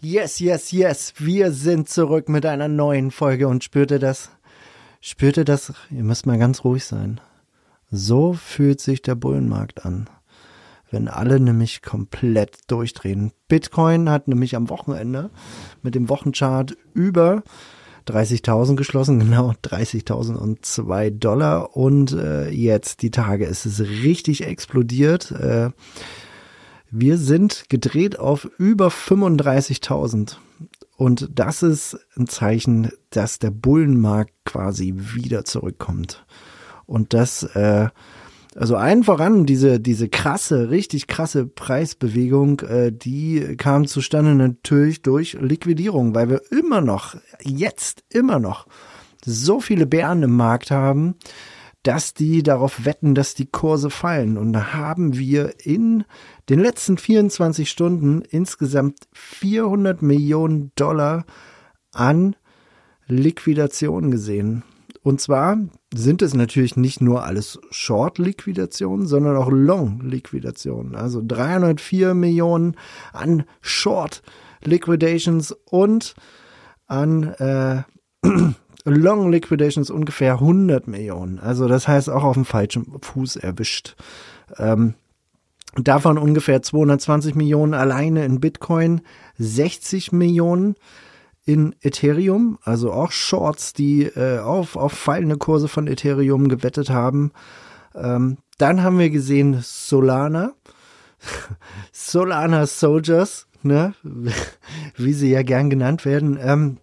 Yes, yes, yes. Wir sind zurück mit einer neuen Folge und spürt ihr das? Spürt ihr das? Ihr müsst mal ganz ruhig sein. So fühlt sich der Bullenmarkt an. Wenn alle nämlich komplett durchdrehen. Bitcoin hat nämlich am Wochenende mit dem Wochenchart über 30.000 geschlossen, genau 30.002 Dollar. Und äh, jetzt die Tage ist es richtig explodiert. Äh, wir sind gedreht auf über 35.000. Und das ist ein Zeichen, dass der Bullenmarkt quasi wieder zurückkommt. Und das, äh, also allen voran, diese, diese krasse, richtig krasse Preisbewegung, äh, die kam zustande natürlich durch Liquidierung, weil wir immer noch, jetzt immer noch, so viele Bären im Markt haben, dass die darauf wetten, dass die Kurse fallen. Und da haben wir in den letzten 24 Stunden insgesamt 400 Millionen Dollar an Liquidation gesehen. Und zwar sind es natürlich nicht nur alles Short-Liquidationen, sondern auch Long-Liquidationen. Also 304 Millionen an Short-Liquidations und an äh, Long Liquidations ungefähr 100 Millionen. Also das heißt auch auf dem falschen Fuß erwischt. Ähm, davon ungefähr 220 Millionen alleine in Bitcoin, 60 Millionen in Ethereum, also auch Shorts, die äh, auf, auf fallende Kurse von Ethereum gewettet haben. Ähm, dann haben wir gesehen Solana, Solana Soldiers, ne? wie sie ja gern genannt werden. Ähm,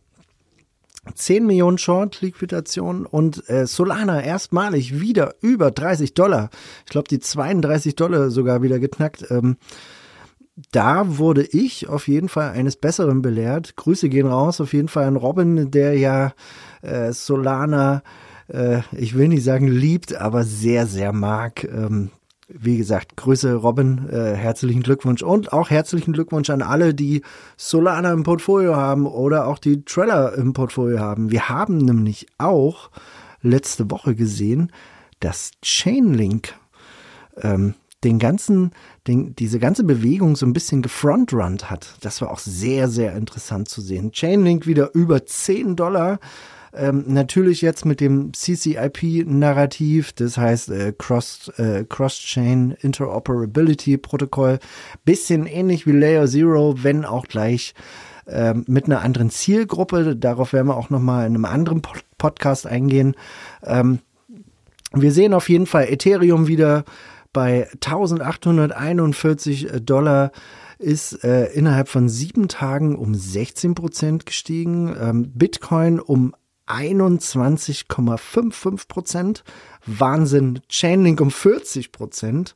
10 Millionen Short-Liquidation und äh, Solana erstmalig wieder über 30 Dollar. Ich glaube, die 32 Dollar sogar wieder geknackt. Ähm, da wurde ich auf jeden Fall eines Besseren belehrt. Grüße gehen raus, auf jeden Fall an Robin, der ja äh, Solana, äh, ich will nicht sagen liebt, aber sehr, sehr mag. Ähm, wie gesagt, Grüße Robin, äh, herzlichen Glückwunsch und auch herzlichen Glückwunsch an alle, die Solana im Portfolio haben oder auch die Trailer im Portfolio haben. Wir haben nämlich auch letzte Woche gesehen, dass Chainlink ähm, den ganzen, den, diese ganze Bewegung so ein bisschen gefrontrunnt hat. Das war auch sehr, sehr interessant zu sehen. Chainlink wieder über 10 Dollar ähm, natürlich jetzt mit dem CCIP-Narrativ, das heißt äh, Cross, äh, Cross-Chain Interoperability Protokoll, bisschen ähnlich wie Layer Zero, wenn auch gleich ähm, mit einer anderen Zielgruppe. Darauf werden wir auch nochmal in einem anderen Pod Podcast eingehen. Ähm, wir sehen auf jeden Fall Ethereum wieder bei 1841 Dollar ist äh, innerhalb von sieben Tagen um 16 Prozent gestiegen, ähm, Bitcoin um 21,55 Prozent. Wahnsinn. Chainlink um 40 Prozent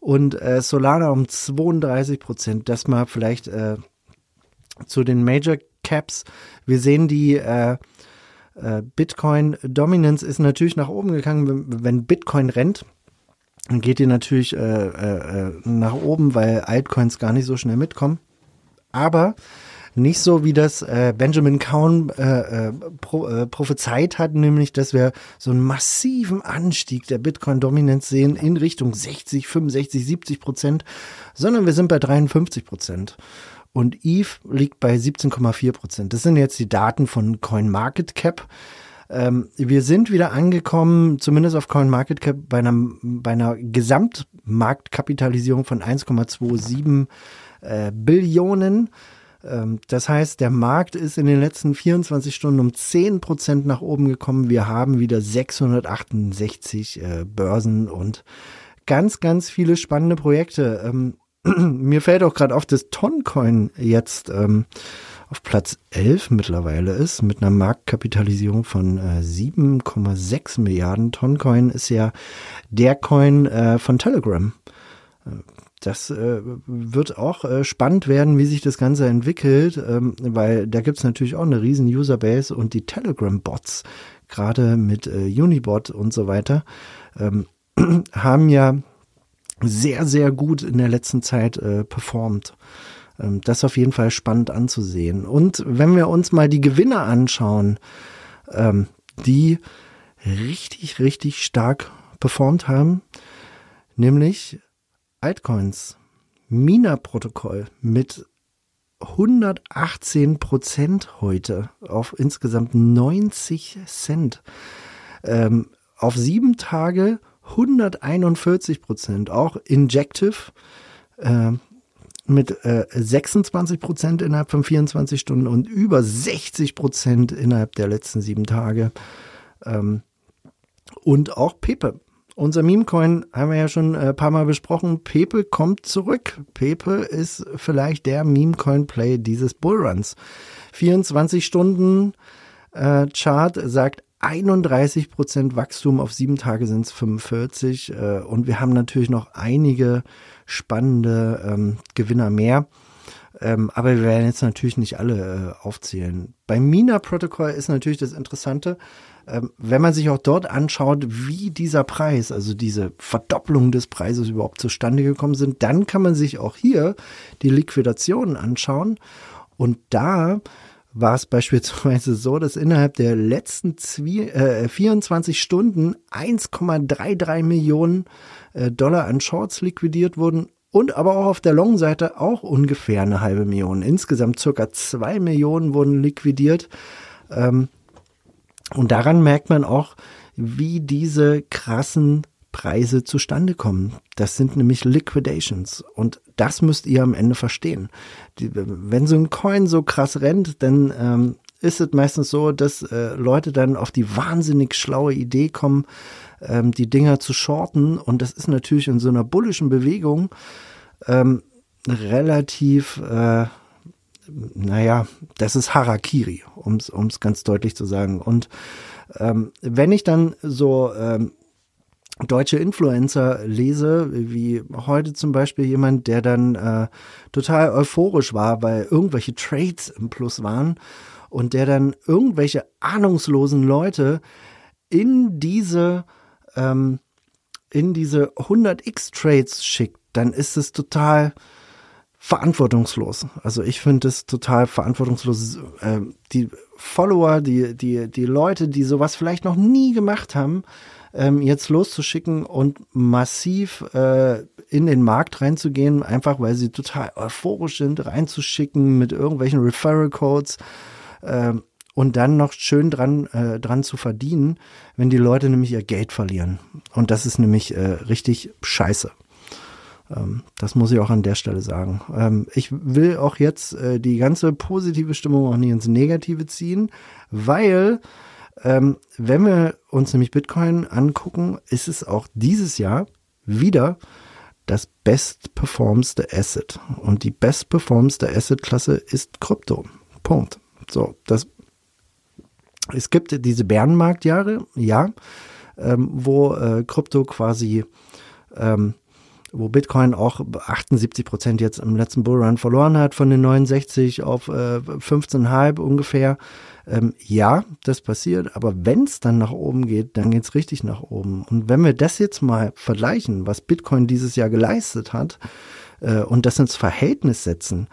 und äh, Solana um 32 Prozent. Das mal vielleicht äh, zu den Major Caps. Wir sehen die äh, äh, Bitcoin Dominance ist natürlich nach oben gegangen, wenn Bitcoin rennt. Dann geht die natürlich äh, äh, nach oben, weil Altcoins gar nicht so schnell mitkommen. Aber nicht so, wie das äh, Benjamin Cowan äh, äh, pro, äh, prophezeit hat, nämlich, dass wir so einen massiven Anstieg der Bitcoin-Dominanz sehen in Richtung 60, 65, 70 Prozent, sondern wir sind bei 53 Prozent. Und ETH liegt bei 17,4 Prozent. Das sind jetzt die Daten von CoinMarketCap. Ähm, wir sind wieder angekommen, zumindest auf CoinMarketCap, bei einer, bei einer Gesamtmarktkapitalisierung von 1,27 äh, Billionen. Ähm, das heißt, der Markt ist in den letzten 24 Stunden um 10 Prozent nach oben gekommen. Wir haben wieder 668 äh, Börsen und ganz, ganz viele spannende Projekte. Ähm, mir fällt auch gerade auf, dass Toncoin jetzt ähm, auf Platz 11 mittlerweile ist, mit einer Marktkapitalisierung von äh, 7,6 Milliarden. Toncoin ist ja der Coin äh, von Telegram. Äh, das äh, wird auch äh, spannend werden, wie sich das Ganze entwickelt, ähm, weil da gibt's natürlich auch eine riesen Userbase und die Telegram-Bots, gerade mit äh, Unibot und so weiter, ähm, haben ja sehr, sehr gut in der letzten Zeit äh, performt. Ähm, das ist auf jeden Fall spannend anzusehen. Und wenn wir uns mal die Gewinner anschauen, ähm, die richtig, richtig stark performt haben, nämlich Altcoins, Mina-Protokoll mit 118 Prozent heute auf insgesamt 90 Cent. Ähm, auf sieben Tage 141 Prozent. Auch Injective äh, mit äh, 26 Prozent innerhalb von 24 Stunden und über 60 Prozent innerhalb der letzten sieben Tage. Ähm, und auch Pepe. Unser Meme-Coin haben wir ja schon ein äh, paar Mal besprochen. Pepe kommt zurück. Pepe ist vielleicht der Meme-Coin-Play dieses Bullruns. 24 Stunden äh, Chart sagt 31 Prozent Wachstum, auf sieben Tage sind es 45 äh, und wir haben natürlich noch einige spannende ähm, Gewinner mehr. Ähm, aber wir werden jetzt natürlich nicht alle äh, aufzählen. Beim Mina-Protokoll ist natürlich das Interessante, wenn man sich auch dort anschaut, wie dieser Preis, also diese Verdopplung des Preises überhaupt zustande gekommen sind, dann kann man sich auch hier die Liquidationen anschauen. Und da war es beispielsweise so, dass innerhalb der letzten Zwie äh, 24 Stunden 1,33 Millionen äh, Dollar an Shorts liquidiert wurden und aber auch auf der Long-Seite auch ungefähr eine halbe Million. Insgesamt circa zwei Millionen wurden liquidiert. Und daran merkt man auch, wie diese krassen Preise zustande kommen. Das sind nämlich Liquidations. Und das müsst ihr am Ende verstehen. Die, wenn so ein Coin so krass rennt, dann ähm, ist es meistens so, dass äh, Leute dann auf die wahnsinnig schlaue Idee kommen, ähm, die Dinger zu shorten. Und das ist natürlich in so einer bullischen Bewegung ähm, relativ, äh, naja, das ist Harakiri, um es ganz deutlich zu sagen. Und ähm, wenn ich dann so ähm, deutsche Influencer lese, wie heute zum Beispiel jemand, der dann äh, total euphorisch war, weil irgendwelche Trades im Plus waren und der dann irgendwelche ahnungslosen Leute in diese ähm, in diese 100x Trades schickt, dann ist es total verantwortungslos. Also ich finde es total verantwortungslos. Äh, die Follower, die die die Leute, die sowas vielleicht noch nie gemacht haben, ähm, jetzt loszuschicken und massiv äh, in den Markt reinzugehen, einfach weil sie total euphorisch sind, reinzuschicken mit irgendwelchen Referral Codes äh, und dann noch schön dran, äh, dran zu verdienen, wenn die Leute nämlich ihr Geld verlieren. Und das ist nämlich äh, richtig scheiße. Ähm, das muss ich auch an der Stelle sagen. Ähm, ich will auch jetzt äh, die ganze positive Stimmung auch nicht ins Negative ziehen, weil ähm, wenn wir uns nämlich Bitcoin angucken, ist es auch dieses Jahr wieder das bestperformste Asset. Und die bestperformste Asset-Klasse ist Krypto. Punkt. So, das, es gibt diese Bärenmarktjahre, ja, wo äh, Krypto quasi ähm, wo Bitcoin auch 78 Prozent jetzt im letzten Bullrun verloren hat, von den 69 auf äh, 15,5 ungefähr. Ähm, ja, das passiert, aber wenn es dann nach oben geht, dann geht es richtig nach oben. Und wenn wir das jetzt mal vergleichen, was Bitcoin dieses Jahr geleistet hat äh, und das ins Verhältnis setzen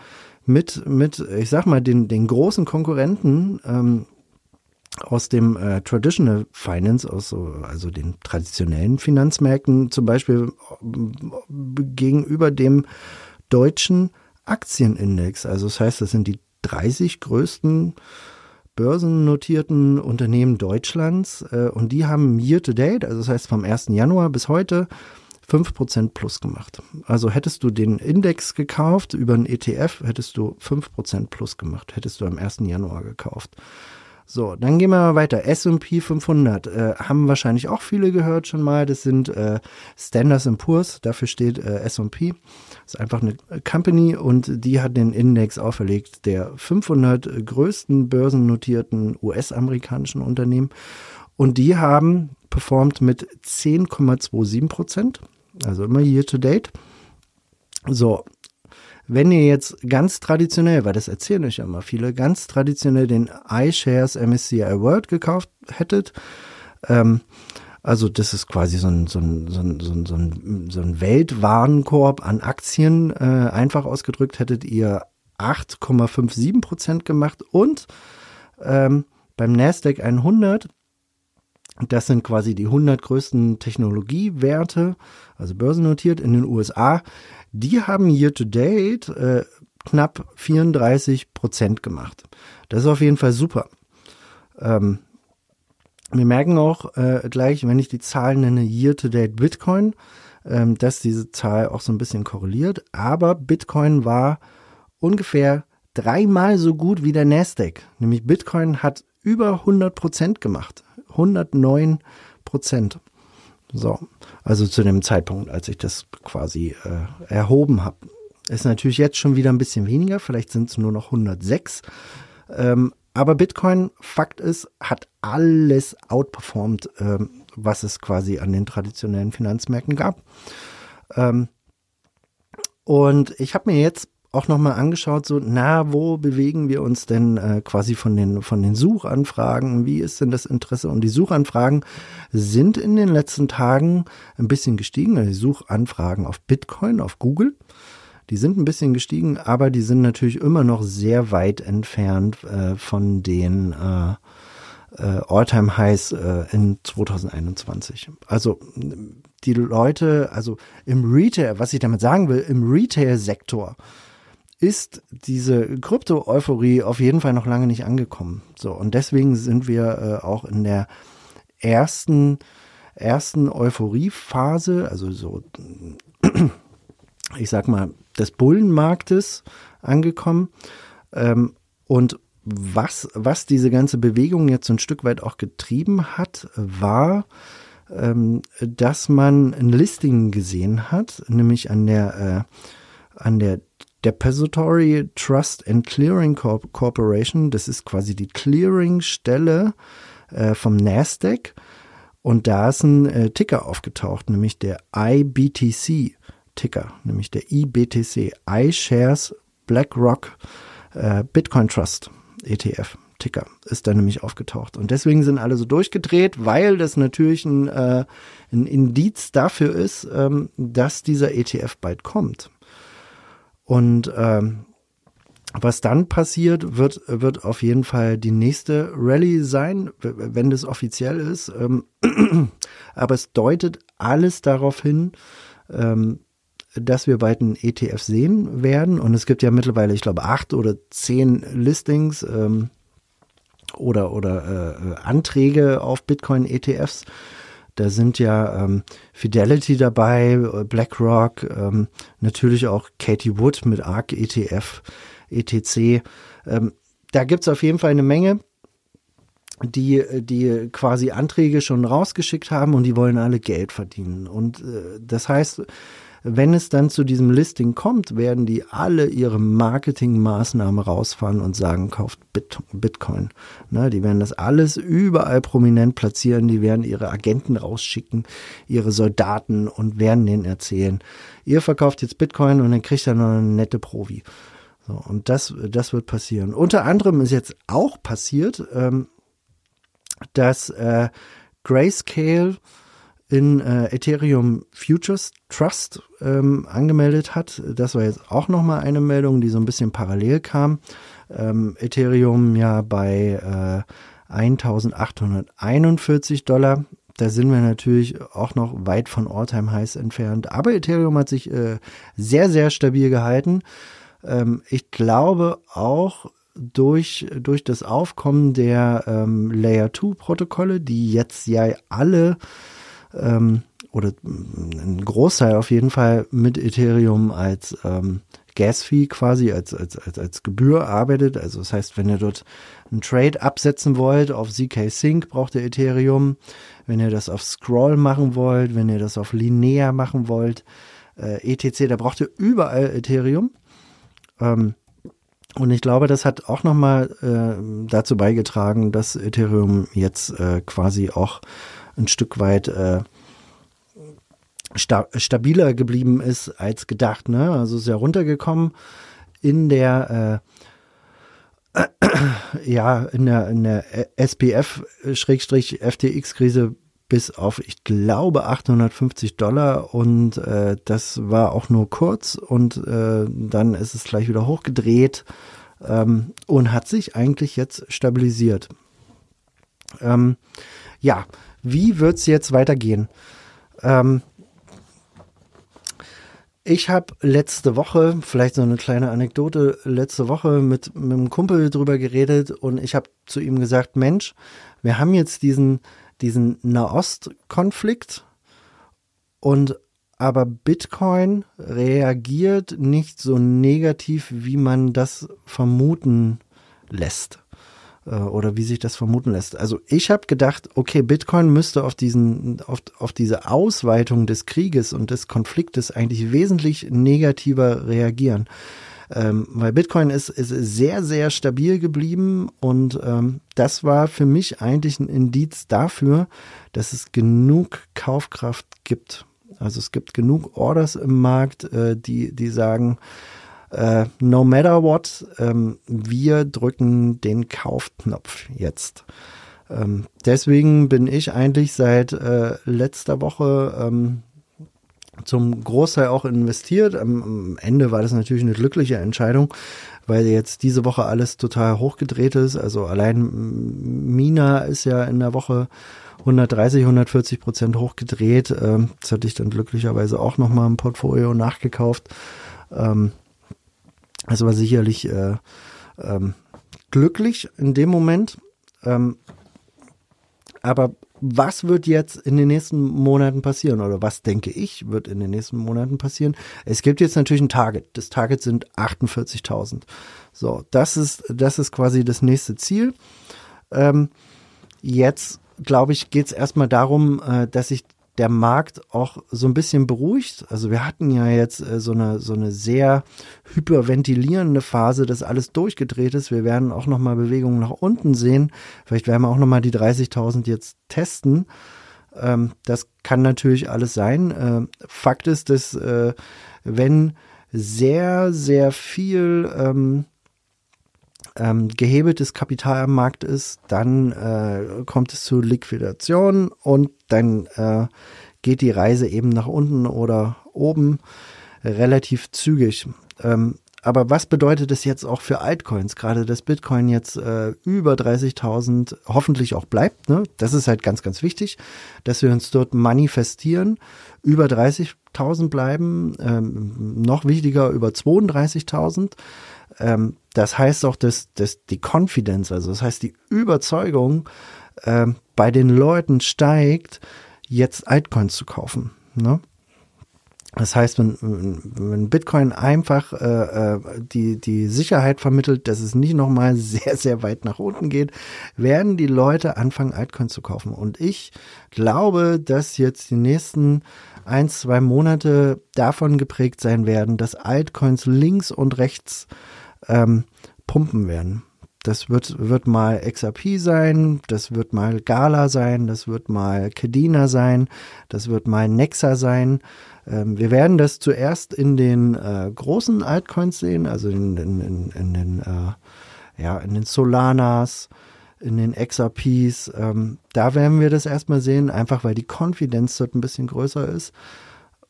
mit, mit ich sag mal, den, den großen Konkurrenten, ähm, aus dem äh, Traditional Finance, aus so, also den traditionellen Finanzmärkten, zum Beispiel äh, gegenüber dem deutschen Aktienindex. Also das heißt, das sind die 30 größten börsennotierten Unternehmen Deutschlands äh, und die haben year to date, also das heißt vom 1. Januar bis heute, 5% plus gemacht. Also hättest du den Index gekauft über einen ETF, hättest du 5% plus gemacht, hättest du am 1. Januar gekauft. So, dann gehen wir mal weiter. S&P 500 äh, haben wahrscheinlich auch viele gehört schon mal. Das sind äh, Standards Poor's. Dafür steht äh, S&P. Ist einfach eine Company und die hat den Index auferlegt der 500 größten börsennotierten US-amerikanischen Unternehmen. Und die haben performt mit 10,27 Prozent. Also immer year to date. So, wenn ihr jetzt ganz traditionell, weil das erzählen euch ja immer viele, ganz traditionell den iShares MSCI World gekauft hättet, ähm, also das ist quasi so ein, so ein, so ein, so ein, so ein, so ein Weltwarenkorb an Aktien, äh, einfach ausgedrückt hättet ihr 8,57 Prozent gemacht und ähm, beim Nasdaq 100 das sind quasi die 100 größten Technologiewerte, also börsennotiert in den USA. Die haben year to date äh, knapp 34 Prozent gemacht. Das ist auf jeden Fall super. Ähm, wir merken auch äh, gleich, wenn ich die Zahlen nenne, year to date Bitcoin, ähm, dass diese Zahl auch so ein bisschen korreliert. Aber Bitcoin war ungefähr dreimal so gut wie der Nasdaq. Nämlich Bitcoin hat über 100 Prozent gemacht. 109 Prozent. So, also zu dem Zeitpunkt, als ich das quasi äh, erhoben habe. Ist natürlich jetzt schon wieder ein bisschen weniger, vielleicht sind es nur noch 106. Ähm, aber Bitcoin, Fakt ist, hat alles outperformed, ähm, was es quasi an den traditionellen Finanzmärkten gab. Ähm, und ich habe mir jetzt auch nochmal angeschaut, so, na, wo bewegen wir uns denn äh, quasi von den, von den Suchanfragen? Wie ist denn das Interesse? Und die Suchanfragen sind in den letzten Tagen ein bisschen gestiegen. Die Suchanfragen auf Bitcoin, auf Google, die sind ein bisschen gestiegen, aber die sind natürlich immer noch sehr weit entfernt äh, von den äh, äh, All-Time-Highs äh, in 2021. Also die Leute, also im Retail, was ich damit sagen will, im Retail-Sektor ist diese Krypto-Euphorie auf jeden Fall noch lange nicht angekommen. So, und deswegen sind wir äh, auch in der ersten, ersten Euphoriephase, also so, ich sag mal, des Bullenmarktes angekommen. Ähm, und was, was diese ganze Bewegung jetzt ein Stück weit auch getrieben hat, war, ähm, dass man ein Listing gesehen hat, nämlich an der, äh, an der Depository Trust and Clearing Corp Corporation, das ist quasi die Clearingstelle äh, vom Nasdaq. Und da ist ein äh, Ticker aufgetaucht, nämlich der IBTC-Ticker, nämlich der IBTC, iShares BlackRock äh, Bitcoin Trust ETF. Ticker ist da nämlich aufgetaucht. Und deswegen sind alle so durchgedreht, weil das natürlich ein, äh, ein Indiz dafür ist, ähm, dass dieser ETF bald kommt. Und ähm, was dann passiert, wird, wird auf jeden Fall die nächste Rallye sein, wenn das offiziell ist. Ähm, aber es deutet alles darauf hin, ähm, dass wir bald einen ETF sehen werden. Und es gibt ja mittlerweile, ich glaube, acht oder zehn Listings ähm, oder, oder äh, Anträge auf Bitcoin-ETFs. Da sind ja ähm, Fidelity dabei, BlackRock, ähm, natürlich auch Katie Wood mit ARC ETF, ETC. Ähm, da gibt's auf jeden Fall eine Menge, die, die quasi Anträge schon rausgeschickt haben und die wollen alle Geld verdienen. Und äh, das heißt, wenn es dann zu diesem Listing kommt, werden die alle ihre Marketingmaßnahmen rausfahren und sagen, kauft Bit Bitcoin. Ne, die werden das alles überall prominent platzieren, die werden ihre Agenten rausschicken, ihre Soldaten und werden denen erzählen, ihr verkauft jetzt Bitcoin und dann kriegt ihr noch eine nette Provi. So, und das, das wird passieren. Unter anderem ist jetzt auch passiert, ähm, dass äh, Grayscale in äh, Ethereum Futures Trust ähm, angemeldet hat. Das war jetzt auch nochmal eine Meldung, die so ein bisschen parallel kam. Ähm, Ethereum ja bei äh, 1841 Dollar. Da sind wir natürlich auch noch weit von Alltime Highs entfernt. Aber Ethereum hat sich äh, sehr, sehr stabil gehalten. Ähm, ich glaube auch durch, durch das Aufkommen der ähm, Layer 2 Protokolle, die jetzt ja alle ähm, oder ein Großteil auf jeden Fall mit Ethereum als ähm, Gas-Fee quasi, als, als, als, als Gebühr arbeitet. Also das heißt, wenn ihr dort einen Trade absetzen wollt auf ZK Sync, braucht ihr Ethereum. Wenn ihr das auf Scroll machen wollt, wenn ihr das auf Linear machen wollt, äh, etc., da braucht ihr überall Ethereum. Ähm, und ich glaube, das hat auch nochmal äh, dazu beigetragen, dass Ethereum jetzt äh, quasi auch ein Stück weit äh, sta stabiler geblieben ist als gedacht. Ne? Also ist ja runtergekommen in der äh, ja in der in der SPF-FTX-Krise bis auf, ich glaube, 850 Dollar und äh, das war auch nur kurz und äh, dann ist es gleich wieder hochgedreht ähm, und hat sich eigentlich jetzt stabilisiert. Ähm, ja, wie wird's jetzt weitergehen? Ähm, ich habe letzte Woche, vielleicht so eine kleine Anekdote, letzte Woche mit, mit einem Kumpel drüber geredet und ich habe zu ihm gesagt, Mensch, wir haben jetzt diesen diesen Nahost-Konflikt und aber Bitcoin reagiert nicht so negativ, wie man das vermuten lässt oder wie sich das vermuten lässt. Also ich habe gedacht, okay, Bitcoin müsste auf diesen, auf, auf diese Ausweitung des Krieges und des Konfliktes eigentlich wesentlich negativer reagieren. Ähm, weil Bitcoin ist, ist sehr, sehr stabil geblieben und ähm, das war für mich eigentlich ein Indiz dafür, dass es genug Kaufkraft gibt. Also es gibt genug Orders im Markt, äh, die, die sagen, äh, no matter what, ähm, wir drücken den Kaufknopf jetzt. Ähm, deswegen bin ich eigentlich seit äh, letzter Woche ähm, zum Großteil auch investiert. Am, Ende war das natürlich eine glückliche Entscheidung, weil jetzt diese Woche alles total hochgedreht ist. Also allein Mina ist ja in der Woche 130, 140 Prozent hochgedreht. Ähm, das hatte ich dann glücklicherweise auch nochmal im Portfolio nachgekauft. Ähm, das war sicherlich äh, ähm, glücklich in dem Moment. aber was wird jetzt in den nächsten Monaten passieren oder was denke ich wird in den nächsten Monaten passieren? Es gibt jetzt natürlich ein Target. Das Target sind 48.000. So, das ist, das ist quasi das nächste Ziel. Ähm, jetzt, glaube ich, geht es erstmal darum, äh, dass ich der Markt auch so ein bisschen beruhigt. Also wir hatten ja jetzt äh, so eine so eine sehr hyperventilierende Phase, dass alles durchgedreht ist. Wir werden auch noch mal Bewegungen nach unten sehen. Vielleicht werden wir auch noch mal die 30.000 jetzt testen. Ähm, das kann natürlich alles sein. Äh, Fakt ist, dass äh, wenn sehr sehr viel ähm, ähm, gehebeltes Kapital am Markt ist, dann äh, kommt es zu Liquidation und dann äh, geht die Reise eben nach unten oder oben relativ zügig. Ähm, aber was bedeutet es jetzt auch für Altcoins? Gerade dass Bitcoin jetzt äh, über 30.000 hoffentlich auch bleibt. Ne? Das ist halt ganz, ganz wichtig, dass wir uns dort manifestieren. Über 30.000 bleiben. Ähm, noch wichtiger, über 32.000. Ähm, das heißt auch, dass, dass die Confidence, also das heißt die Überzeugung äh, bei den Leuten steigt, jetzt Altcoins zu kaufen. Ne? Das heißt, wenn, wenn Bitcoin einfach äh, äh, die, die Sicherheit vermittelt, dass es nicht nochmal sehr, sehr weit nach unten geht, werden die Leute anfangen, Altcoins zu kaufen. Und ich glaube, dass jetzt die nächsten ein, zwei Monate davon geprägt sein werden, dass Altcoins links und rechts ähm, pumpen werden. Das wird, wird mal XRP sein, das wird mal Gala sein, das wird mal Kedina sein, das wird mal Nexa sein. Ähm, wir werden das zuerst in den äh, großen Altcoins sehen, also in, in, in, in den, äh, ja, in den Solanas, in den XRPs. Ähm, da werden wir das erstmal sehen, einfach weil die Confidence dort ein bisschen größer ist.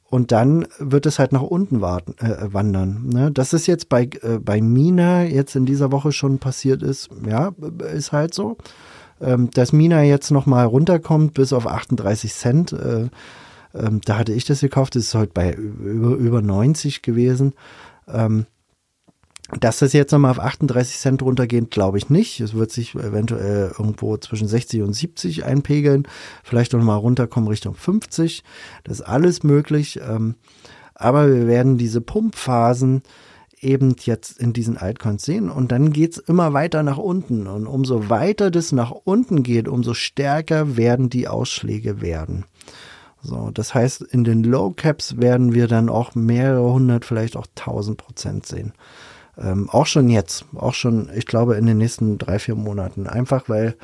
Und dann wird es halt nach unten warten, äh, wandern. Ne? Das ist jetzt bei, äh, bei Mina jetzt in dieser Woche schon passiert ist. Ja, ist halt so. Ähm, dass Mina jetzt nochmal runterkommt bis auf 38 Cent. Äh, ähm, da hatte ich das gekauft. Das ist heute bei über, über 90 gewesen. Ähm, dass das jetzt nochmal auf 38 Cent runtergeht, glaube ich nicht. Es wird sich eventuell irgendwo zwischen 60 und 70 einpegeln. Vielleicht nochmal runterkommen Richtung 50. Das ist alles möglich. Ähm, aber wir werden diese Pumpphasen eben jetzt in diesen Altcoins sehen und dann geht's immer weiter nach unten. Und umso weiter das nach unten geht, umso stärker werden die Ausschläge werden. So, das heißt, in den Low Caps werden wir dann auch mehrere hundert, vielleicht auch tausend Prozent sehen. Ähm, auch schon jetzt, auch schon, ich glaube, in den nächsten drei, vier Monaten. Einfach weil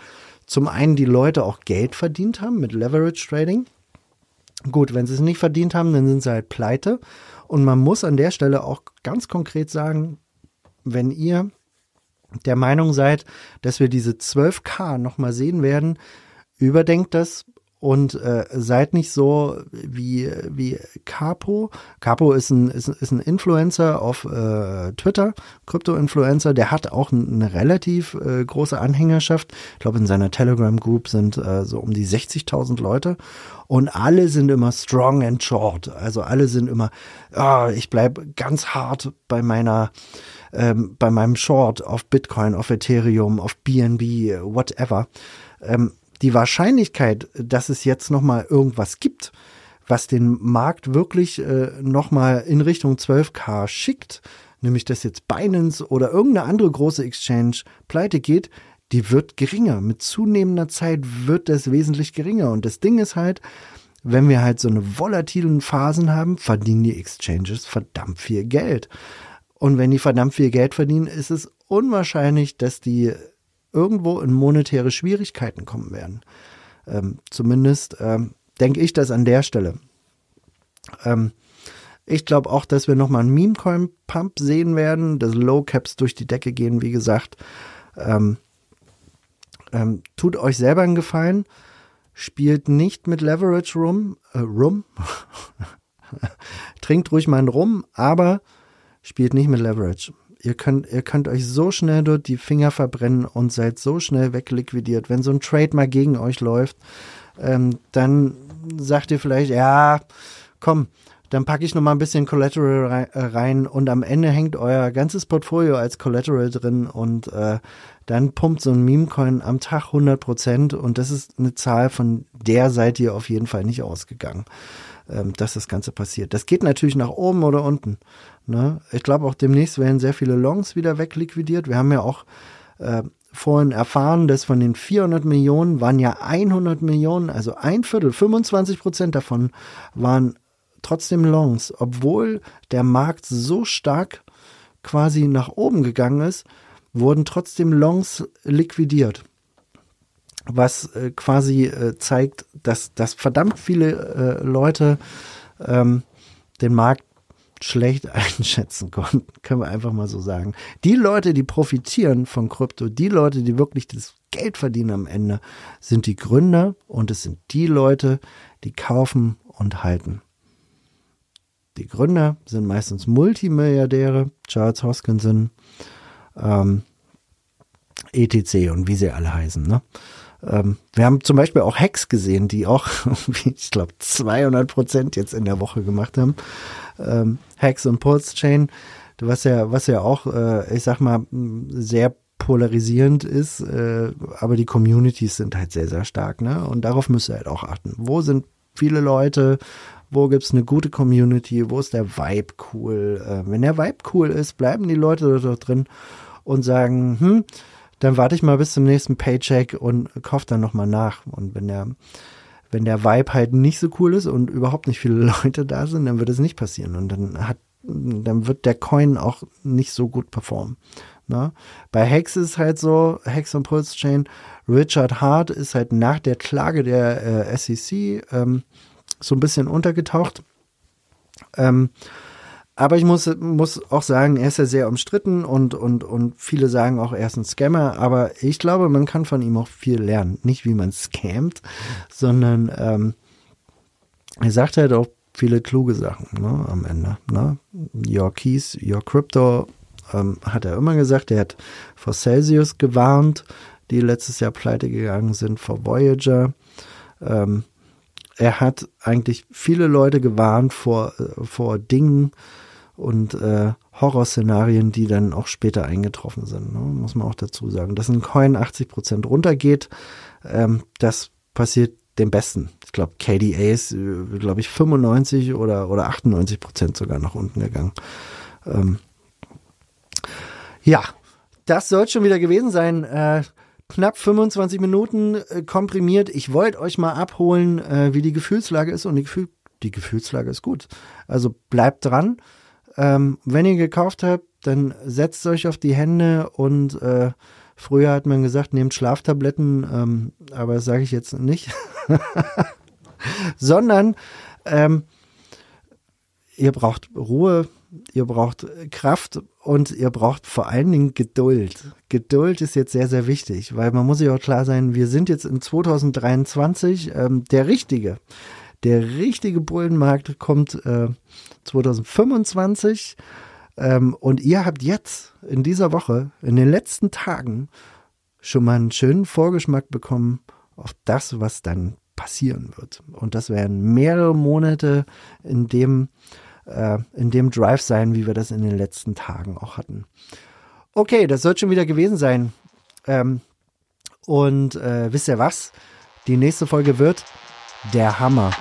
zum einen die Leute auch Geld verdient haben mit Leverage Trading. Gut, wenn sie es nicht verdient haben, dann sind sie halt pleite. Und man muss an der Stelle auch ganz konkret sagen, wenn ihr der Meinung seid, dass wir diese 12K nochmal sehen werden, überdenkt das, und äh, seid nicht so wie, wie Capo. Capo ist ein, ist, ist ein Influencer auf äh, Twitter, Krypto-Influencer, der hat auch eine relativ äh, große Anhängerschaft. Ich glaube, in seiner Telegram-Group sind äh, so um die 60.000 Leute und alle sind immer strong and short. Also alle sind immer, oh, ich bleibe ganz hart bei meiner ähm, bei meinem Short auf Bitcoin, auf Ethereum, auf BNB, whatever. Ähm, die Wahrscheinlichkeit, dass es jetzt nochmal irgendwas gibt, was den Markt wirklich äh, nochmal in Richtung 12K schickt, nämlich dass jetzt Binance oder irgendeine andere große Exchange pleite geht, die wird geringer. Mit zunehmender Zeit wird das wesentlich geringer. Und das Ding ist halt, wenn wir halt so eine volatilen Phasen haben, verdienen die Exchanges verdammt viel Geld. Und wenn die verdammt viel Geld verdienen, ist es unwahrscheinlich, dass die irgendwo in monetäre Schwierigkeiten kommen werden. Ähm, zumindest ähm, denke ich das an der Stelle. Ähm, ich glaube auch, dass wir nochmal einen Meme-Coin-Pump sehen werden, dass Low-Caps durch die Decke gehen, wie gesagt. Ähm, ähm, tut euch selber einen Gefallen. Spielt nicht mit Leverage Rum. Äh, rum. Trinkt ruhig mal einen Rum, aber spielt nicht mit Leverage. Ihr könnt, ihr könnt euch so schnell dort die Finger verbrennen und seid so schnell wegliquidiert. Wenn so ein Trade mal gegen euch läuft, ähm, dann sagt ihr vielleicht, ja, komm, dann packe ich noch mal ein bisschen Collateral äh, rein und am Ende hängt euer ganzes Portfolio als Collateral drin und äh, dann pumpt so ein Meme-Coin am Tag 100 Prozent und das ist eine Zahl, von der seid ihr auf jeden Fall nicht ausgegangen, ähm, dass das Ganze passiert. Das geht natürlich nach oben oder unten. Ne? Ich glaube auch demnächst werden sehr viele Longs wieder wegliquidiert. Wir haben ja auch äh, vorhin erfahren, dass von den 400 Millionen waren ja 100 Millionen, also ein Viertel, 25 Prozent davon waren trotzdem Longs, obwohl der Markt so stark quasi nach oben gegangen ist, wurden trotzdem Longs liquidiert. Was äh, quasi äh, zeigt, dass, dass verdammt viele äh, Leute ähm, den Markt schlecht einschätzen konnten, können wir einfach mal so sagen. Die Leute, die profitieren von Krypto, die Leute, die wirklich das Geld verdienen am Ende, sind die Gründer und es sind die Leute, die kaufen und halten. Die Gründer sind meistens Multimilliardäre, Charles Hoskinson, ähm, etc. und wie sie alle heißen. Ne? Ähm, wir haben zum Beispiel auch Hacks gesehen, die auch, ich glaube, 200 Prozent jetzt in der Woche gemacht haben ähm, Hacks und Pulse Chain, was ja, was ja auch, äh, ich sag mal, sehr polarisierend ist, äh, aber die Communities sind halt sehr, sehr stark, ne? Und darauf müsst ihr halt auch achten. Wo sind viele Leute? Wo gibt's eine gute Community? Wo ist der Vibe cool? Äh, wenn der Vibe cool ist, bleiben die Leute dort drin und sagen, hm, dann warte ich mal bis zum nächsten Paycheck und kauf dann nochmal nach. Und wenn der wenn der Vibe halt nicht so cool ist und überhaupt nicht viele Leute da sind, dann wird es nicht passieren und dann hat, dann wird der Coin auch nicht so gut performen. Na? Ne? Bei Hex ist halt so, Hex und Pulse Chain, Richard Hart ist halt nach der Klage der äh, SEC ähm, so ein bisschen untergetaucht. Ähm, aber ich muss, muss auch sagen, er ist ja sehr umstritten und, und, und viele sagen auch, er ist ein Scammer. Aber ich glaube, man kann von ihm auch viel lernen. Nicht wie man scammt, sondern ähm, er sagt halt auch viele kluge Sachen ne, am Ende. Ne? Your Keys, Your Crypto ähm, hat er immer gesagt. Er hat vor Celsius gewarnt, die letztes Jahr pleite gegangen sind, vor Voyager. Ähm, er hat eigentlich viele Leute gewarnt vor, äh, vor Dingen, und äh, Horrorszenarien, die dann auch später eingetroffen sind, ne? muss man auch dazu sagen. Dass ein Coin 80 Prozent runtergeht, ähm, das passiert dem Besten. Ich glaube, KDA ist, äh, glaube ich, 95 oder, oder 98 Prozent sogar nach unten gegangen. Ähm, ja, das soll schon wieder gewesen sein. Äh, knapp 25 Minuten äh, komprimiert. Ich wollte euch mal abholen, äh, wie die Gefühlslage ist und die, Gefühl, die Gefühlslage ist gut. Also bleibt dran. Ähm, wenn ihr gekauft habt, dann setzt euch auf die Hände und äh, früher hat man gesagt, nehmt Schlaftabletten, ähm, aber das sage ich jetzt nicht. Sondern Ähm, ihr braucht Ruhe, ihr braucht Kraft und ihr braucht vor allen Dingen Geduld. Geduld ist jetzt sehr, sehr wichtig, weil man muss sich auch klar sein, wir sind jetzt in 2023 ähm, der richtige. Der richtige Bullenmarkt kommt äh, 2025 ähm, und ihr habt jetzt in dieser Woche, in den letzten Tagen schon mal einen schönen Vorgeschmack bekommen auf das, was dann passieren wird. Und das werden mehrere Monate in dem, äh, in dem Drive sein, wie wir das in den letzten Tagen auch hatten. Okay, das soll schon wieder gewesen sein. Ähm, und äh, wisst ihr was? Die nächste Folge wird der Hammer.